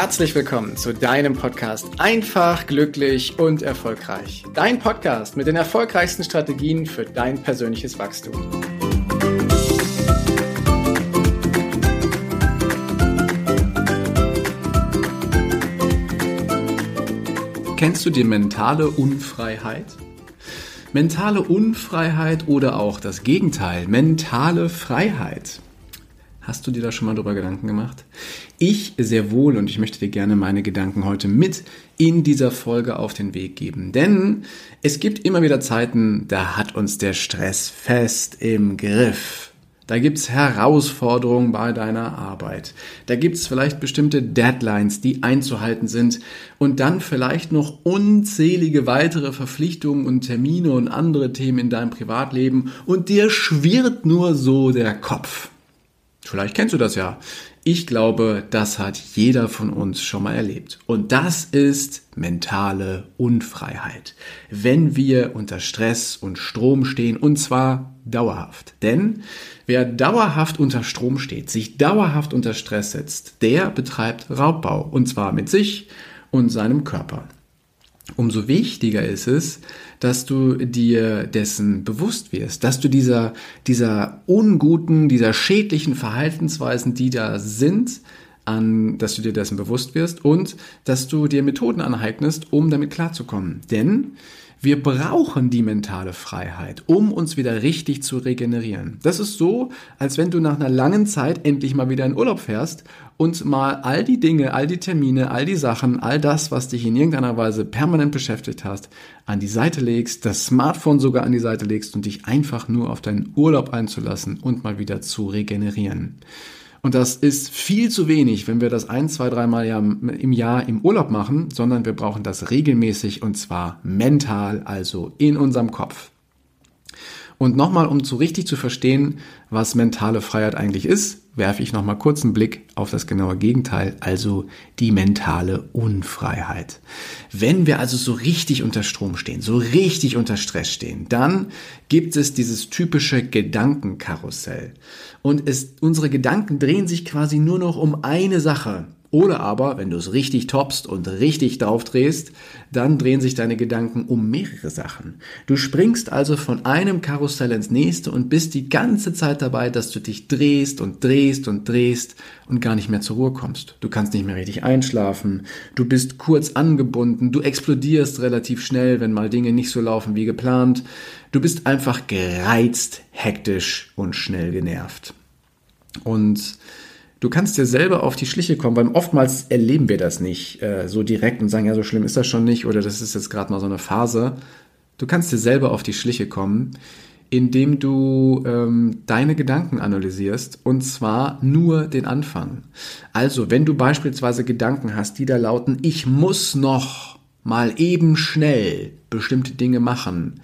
herzlich willkommen zu deinem Podcast Einfach, glücklich und erfolgreich. Dein Podcast mit den erfolgreichsten Strategien für dein persönliches Wachstum. Kennst du die mentale Unfreiheit? Mentale Unfreiheit oder auch das Gegenteil, mentale Freiheit. Hast du dir da schon mal drüber Gedanken gemacht? Ich sehr wohl und ich möchte dir gerne meine Gedanken heute mit in dieser Folge auf den Weg geben. Denn es gibt immer wieder Zeiten, da hat uns der Stress fest im Griff. Da gibt's Herausforderungen bei deiner Arbeit. Da gibt's vielleicht bestimmte Deadlines, die einzuhalten sind. Und dann vielleicht noch unzählige weitere Verpflichtungen und Termine und andere Themen in deinem Privatleben. Und dir schwirrt nur so der Kopf. Vielleicht kennst du das ja. Ich glaube, das hat jeder von uns schon mal erlebt. Und das ist mentale Unfreiheit. Wenn wir unter Stress und Strom stehen, und zwar dauerhaft. Denn wer dauerhaft unter Strom steht, sich dauerhaft unter Stress setzt, der betreibt Raubbau. Und zwar mit sich und seinem Körper. Umso wichtiger ist es, dass du dir dessen bewusst wirst, dass du dieser, dieser unguten, dieser schädlichen Verhaltensweisen, die da sind, an, dass du dir dessen bewusst wirst und dass du dir Methoden aneignest, um damit klarzukommen. Denn wir brauchen die mentale Freiheit, um uns wieder richtig zu regenerieren. Das ist so, als wenn du nach einer langen Zeit endlich mal wieder in Urlaub fährst und mal all die Dinge, all die Termine, all die Sachen, all das, was dich in irgendeiner Weise permanent beschäftigt hast, an die Seite legst, das Smartphone sogar an die Seite legst und dich einfach nur auf deinen Urlaub einzulassen und mal wieder zu regenerieren. Und das ist viel zu wenig, wenn wir das ein, zwei, dreimal im Jahr im Urlaub machen, sondern wir brauchen das regelmäßig und zwar mental, also in unserem Kopf. Und nochmal, um so richtig zu verstehen, was mentale Freiheit eigentlich ist, werfe ich nochmal kurz einen Blick auf das genaue Gegenteil, also die mentale Unfreiheit. Wenn wir also so richtig unter Strom stehen, so richtig unter Stress stehen, dann gibt es dieses typische Gedankenkarussell. Und es, unsere Gedanken drehen sich quasi nur noch um eine Sache. Oder aber, wenn du es richtig toppst und richtig draufdrehst, dann drehen sich deine Gedanken um mehrere Sachen. Du springst also von einem Karussell ins nächste und bist die ganze Zeit dabei, dass du dich drehst und drehst und drehst und gar nicht mehr zur Ruhe kommst. Du kannst nicht mehr richtig einschlafen, du bist kurz angebunden, du explodierst relativ schnell, wenn mal Dinge nicht so laufen wie geplant. Du bist einfach gereizt, hektisch und schnell genervt. Und du kannst dir selber auf die Schliche kommen, weil oftmals erleben wir das nicht äh, so direkt und sagen, ja, so schlimm ist das schon nicht oder das ist jetzt gerade mal so eine Phase. Du kannst dir selber auf die Schliche kommen, indem du ähm, deine Gedanken analysierst und zwar nur den Anfang. Also, wenn du beispielsweise Gedanken hast, die da lauten, ich muss noch mal eben schnell bestimmte Dinge machen,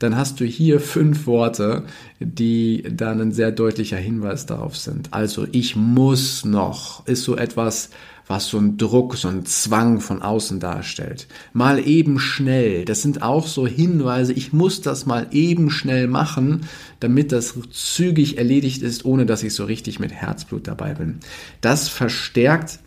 dann hast du hier fünf Worte, die dann ein sehr deutlicher Hinweis darauf sind. Also ich muss noch ist so etwas, was so ein Druck, so ein Zwang von außen darstellt. Mal eben schnell, das sind auch so Hinweise, ich muss das mal eben schnell machen, damit das zügig erledigt ist, ohne dass ich so richtig mit Herzblut dabei bin. Das verstärkt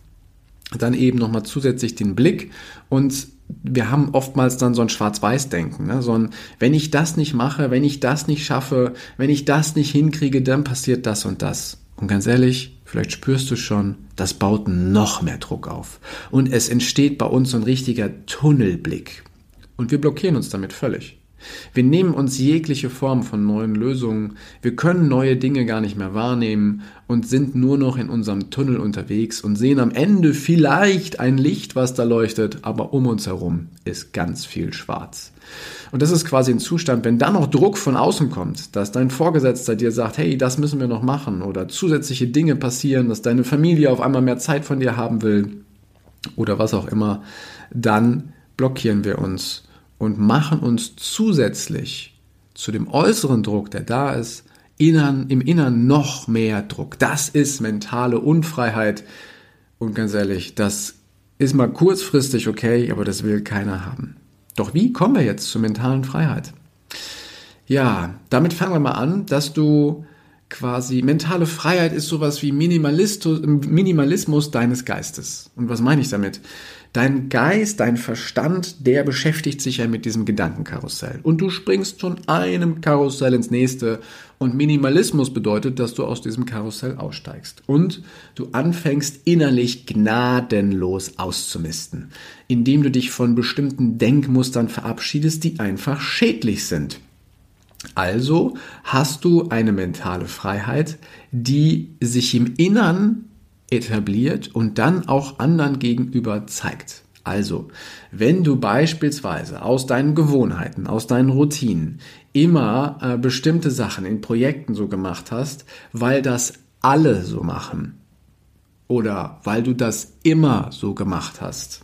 dann eben nochmal zusätzlich den Blick und wir haben oftmals dann so ein Schwarz-Weiß-Denken, ne? so ein, wenn ich das nicht mache, wenn ich das nicht schaffe, wenn ich das nicht hinkriege, dann passiert das und das. Und ganz ehrlich, vielleicht spürst du schon, das baut noch mehr Druck auf. Und es entsteht bei uns so ein richtiger Tunnelblick. Und wir blockieren uns damit völlig. Wir nehmen uns jegliche Form von neuen Lösungen, wir können neue Dinge gar nicht mehr wahrnehmen und sind nur noch in unserem Tunnel unterwegs und sehen am Ende vielleicht ein Licht, was da leuchtet, aber um uns herum ist ganz viel schwarz. Und das ist quasi ein Zustand, wenn dann noch Druck von außen kommt, dass dein Vorgesetzter dir sagt, hey, das müssen wir noch machen oder zusätzliche Dinge passieren, dass deine Familie auf einmal mehr Zeit von dir haben will oder was auch immer, dann blockieren wir uns und machen uns zusätzlich zu dem äußeren Druck, der da ist, innern, im Innern noch mehr Druck. Das ist mentale Unfreiheit. Und ganz ehrlich, das ist mal kurzfristig okay, aber das will keiner haben. Doch wie kommen wir jetzt zur mentalen Freiheit? Ja, damit fangen wir mal an, dass du quasi, mentale Freiheit ist sowas wie Minimalismus deines Geistes. Und was meine ich damit? Dein Geist, dein Verstand, der beschäftigt sich ja mit diesem Gedankenkarussell. Und du springst von einem Karussell ins nächste. Und Minimalismus bedeutet, dass du aus diesem Karussell aussteigst. Und du anfängst innerlich gnadenlos auszumisten, indem du dich von bestimmten Denkmustern verabschiedest, die einfach schädlich sind. Also hast du eine mentale Freiheit, die sich im Innern etabliert und dann auch anderen gegenüber zeigt. Also, wenn du beispielsweise aus deinen Gewohnheiten, aus deinen Routinen immer äh, bestimmte Sachen in Projekten so gemacht hast, weil das alle so machen oder weil du das immer so gemacht hast,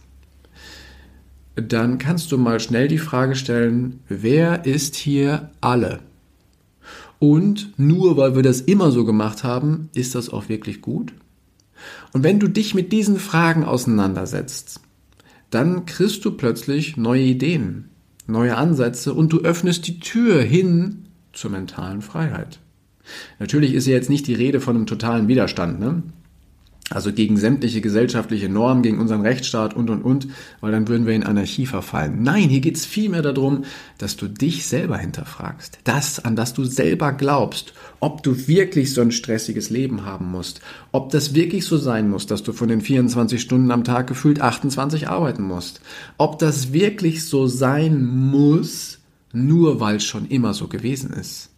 dann kannst du mal schnell die Frage stellen, wer ist hier alle? Und nur weil wir das immer so gemacht haben, ist das auch wirklich gut? Und wenn du dich mit diesen Fragen auseinandersetzt, dann kriegst du plötzlich neue Ideen, neue Ansätze und du öffnest die Tür hin zur mentalen Freiheit. Natürlich ist ja jetzt nicht die Rede von einem totalen Widerstand. Ne? Also gegen sämtliche gesellschaftliche Normen, gegen unseren Rechtsstaat und, und, und, weil dann würden wir in Anarchie verfallen. Nein, hier geht's vielmehr darum, dass du dich selber hinterfragst. Das, an das du selber glaubst. Ob du wirklich so ein stressiges Leben haben musst. Ob das wirklich so sein muss, dass du von den 24 Stunden am Tag gefühlt 28 arbeiten musst. Ob das wirklich so sein muss, nur weil es schon immer so gewesen ist.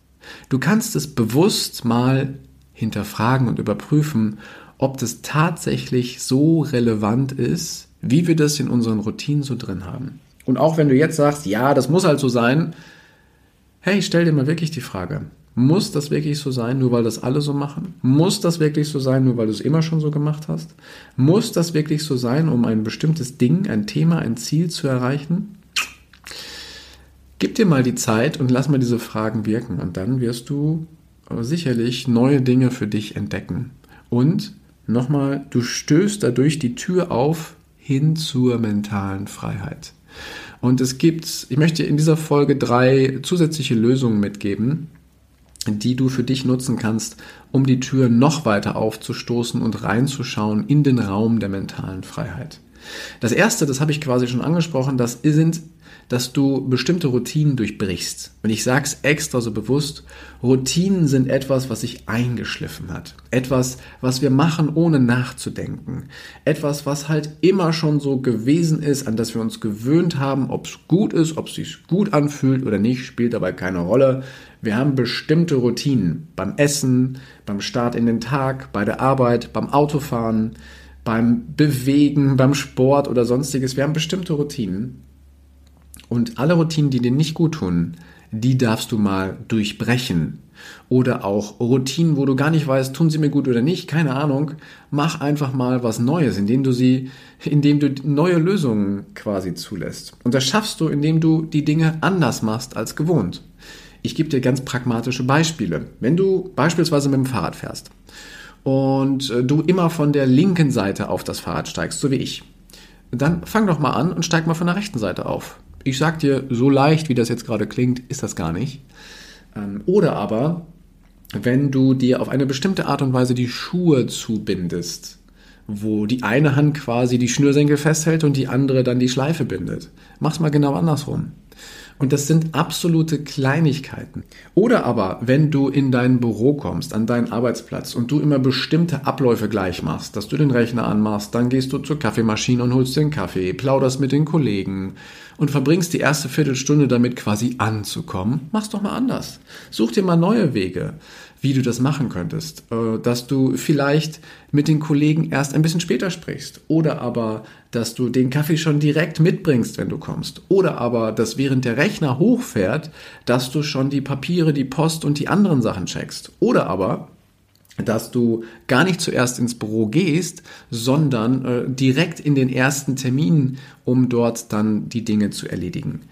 Du kannst es bewusst mal hinterfragen und überprüfen, ob das tatsächlich so relevant ist, wie wir das in unseren Routinen so drin haben. Und auch wenn du jetzt sagst, ja, das muss halt so sein, hey, stell dir mal wirklich die Frage, muss das wirklich so sein, nur weil das alle so machen? Muss das wirklich so sein, nur weil du es immer schon so gemacht hast? Muss das wirklich so sein, um ein bestimmtes Ding, ein Thema, ein Ziel zu erreichen? Gib dir mal die Zeit und lass mal diese Fragen wirken und dann wirst du sicherlich neue Dinge für dich entdecken. Und Nochmal, du stößt dadurch die Tür auf hin zur mentalen Freiheit. Und es gibt, ich möchte in dieser Folge drei zusätzliche Lösungen mitgeben, die du für dich nutzen kannst, um die Tür noch weiter aufzustoßen und reinzuschauen in den Raum der mentalen Freiheit. Das erste, das habe ich quasi schon angesprochen, das sind dass du bestimmte Routinen durchbrichst. Und ich sage es extra so bewusst, Routinen sind etwas, was sich eingeschliffen hat. Etwas, was wir machen, ohne nachzudenken. Etwas, was halt immer schon so gewesen ist, an das wir uns gewöhnt haben, ob es gut ist, ob es sich gut anfühlt oder nicht, spielt dabei keine Rolle. Wir haben bestimmte Routinen beim Essen, beim Start in den Tag, bei der Arbeit, beim Autofahren, beim Bewegen, beim Sport oder sonstiges. Wir haben bestimmte Routinen und alle Routinen, die dir nicht gut tun, die darfst du mal durchbrechen. Oder auch Routinen, wo du gar nicht weißt, tun sie mir gut oder nicht, keine Ahnung. Mach einfach mal was Neues, indem du sie, indem du neue Lösungen quasi zulässt. Und das schaffst du, indem du die Dinge anders machst als gewohnt. Ich gebe dir ganz pragmatische Beispiele. Wenn du beispielsweise mit dem Fahrrad fährst und äh, du immer von der linken Seite auf das Fahrrad steigst, so wie ich, dann fang doch mal an und steig mal von der rechten Seite auf. Ich sag dir, so leicht, wie das jetzt gerade klingt, ist das gar nicht. Ähm, oder aber, wenn du dir auf eine bestimmte Art und Weise die Schuhe zubindest, wo die eine Hand quasi die Schnürsenkel festhält und die andere dann die Schleife bindet. Mach's mal genau andersrum. Und das sind absolute Kleinigkeiten. Oder aber, wenn du in dein Büro kommst, an deinen Arbeitsplatz und du immer bestimmte Abläufe gleich machst, dass du den Rechner anmachst, dann gehst du zur Kaffeemaschine und holst den Kaffee, plauderst mit den Kollegen und verbringst die erste Viertelstunde damit quasi anzukommen, mach's doch mal anders. Such dir mal neue Wege wie du das machen könntest. Äh, dass du vielleicht mit den Kollegen erst ein bisschen später sprichst. Oder aber, dass du den Kaffee schon direkt mitbringst, wenn du kommst. Oder aber, dass während der Rechner hochfährt, dass du schon die Papiere, die Post und die anderen Sachen checkst. Oder aber, dass du gar nicht zuerst ins Büro gehst, sondern äh, direkt in den ersten Termin, um dort dann die Dinge zu erledigen.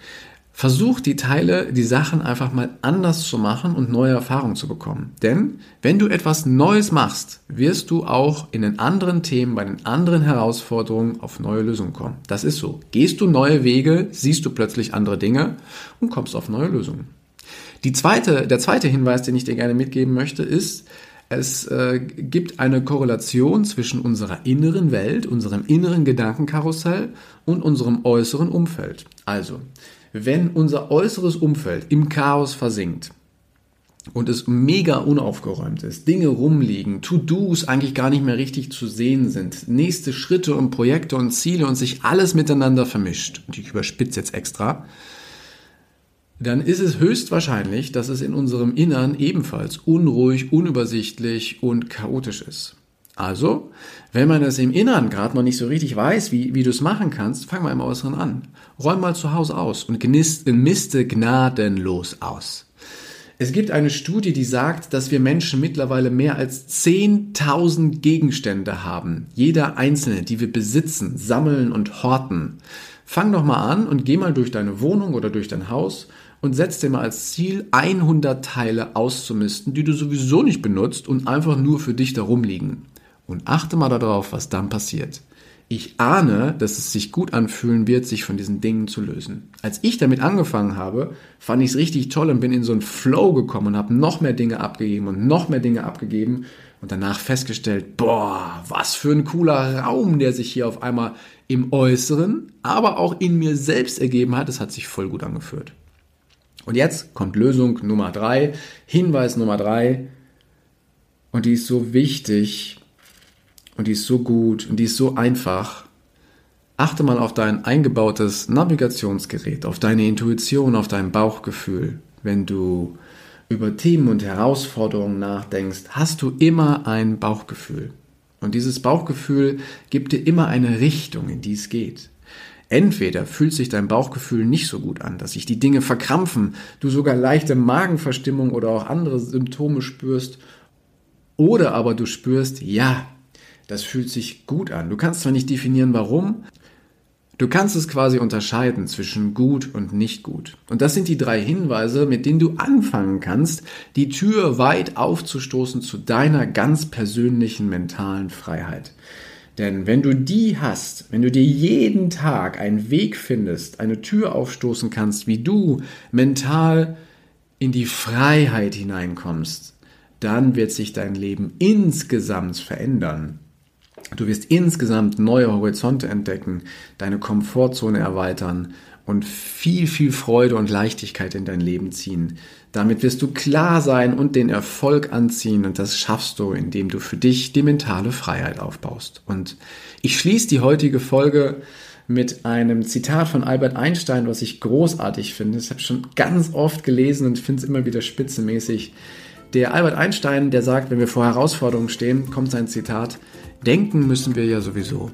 Versuch die Teile, die Sachen einfach mal anders zu machen und neue Erfahrungen zu bekommen. Denn wenn du etwas Neues machst, wirst du auch in den anderen Themen, bei den anderen Herausforderungen auf neue Lösungen kommen. Das ist so. Gehst du neue Wege, siehst du plötzlich andere Dinge und kommst auf neue Lösungen. Die zweite, der zweite Hinweis, den ich dir gerne mitgeben möchte, ist, es äh, gibt eine Korrelation zwischen unserer inneren Welt, unserem inneren Gedankenkarussell und unserem äußeren Umfeld. Also, wenn unser äußeres Umfeld im Chaos versinkt, und es mega unaufgeräumt ist, Dinge rumliegen, To-Dos eigentlich gar nicht mehr richtig zu sehen sind, nächste Schritte und Projekte und Ziele und sich alles miteinander vermischt, und ich überspitze jetzt extra, dann ist es höchstwahrscheinlich, dass es in unserem Innern ebenfalls unruhig, unübersichtlich und chaotisch ist. Also, wenn man es im Innern gerade noch nicht so richtig weiß, wie, wie du es machen kannst, fang mal im Äußeren an. Räum mal zu Hause aus und genießt, miste gnadenlos aus. Es gibt eine Studie, die sagt, dass wir Menschen mittlerweile mehr als 10.000 Gegenstände haben. Jeder einzelne, die wir besitzen, sammeln und horten. Fang doch mal an und geh mal durch deine Wohnung oder durch dein Haus und setz dir mal als Ziel 100 Teile auszumisten, die du sowieso nicht benutzt und einfach nur für dich darum liegen. Und achte mal darauf, was dann passiert ich ahne, dass es sich gut anfühlen wird, sich von diesen Dingen zu lösen. Als ich damit angefangen habe, fand ich es richtig toll und bin in so einen Flow gekommen und habe noch mehr Dinge abgegeben und noch mehr Dinge abgegeben und danach festgestellt, boah, was für ein cooler Raum, der sich hier auf einmal im Äußeren, aber auch in mir selbst ergeben hat. Es hat sich voll gut angeführt. Und jetzt kommt Lösung Nummer drei, Hinweis Nummer drei. Und die ist so wichtig, und die ist so gut und die ist so einfach. Achte mal auf dein eingebautes Navigationsgerät, auf deine Intuition, auf dein Bauchgefühl. Wenn du über Themen und Herausforderungen nachdenkst, hast du immer ein Bauchgefühl. Und dieses Bauchgefühl gibt dir immer eine Richtung, in die es geht. Entweder fühlt sich dein Bauchgefühl nicht so gut an, dass sich die Dinge verkrampfen, du sogar leichte Magenverstimmung oder auch andere Symptome spürst, oder aber du spürst, ja, das fühlt sich gut an. Du kannst zwar nicht definieren, warum, Du kannst es quasi unterscheiden zwischen gut und nicht gut. Und das sind die drei Hinweise, mit denen du anfangen kannst, die Tür weit aufzustoßen zu deiner ganz persönlichen mentalen Freiheit. Denn wenn du die hast, wenn du dir jeden Tag einen Weg findest, eine Tür aufstoßen kannst, wie du mental in die Freiheit hineinkommst, dann wird sich dein Leben insgesamt verändern. Du wirst insgesamt neue Horizonte entdecken, deine Komfortzone erweitern und viel, viel Freude und Leichtigkeit in dein Leben ziehen. Damit wirst du klar sein und den Erfolg anziehen und das schaffst du, indem du für dich die mentale Freiheit aufbaust. Und ich schließe die heutige Folge mit einem Zitat von Albert Einstein, was ich großartig finde. Das habe ich schon ganz oft gelesen und finde es immer wieder spitzenmäßig. Der Albert Einstein, der sagt, wenn wir vor Herausforderungen stehen, kommt sein Zitat, Denken müssen wir ja sowieso.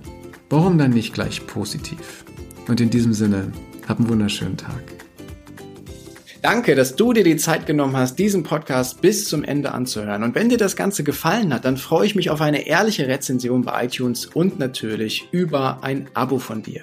Warum dann nicht gleich positiv? Und in diesem Sinne, hab einen wunderschönen Tag. Danke, dass du dir die Zeit genommen hast, diesen Podcast bis zum Ende anzuhören. Und wenn dir das Ganze gefallen hat, dann freue ich mich auf eine ehrliche Rezension bei iTunes und natürlich über ein Abo von dir.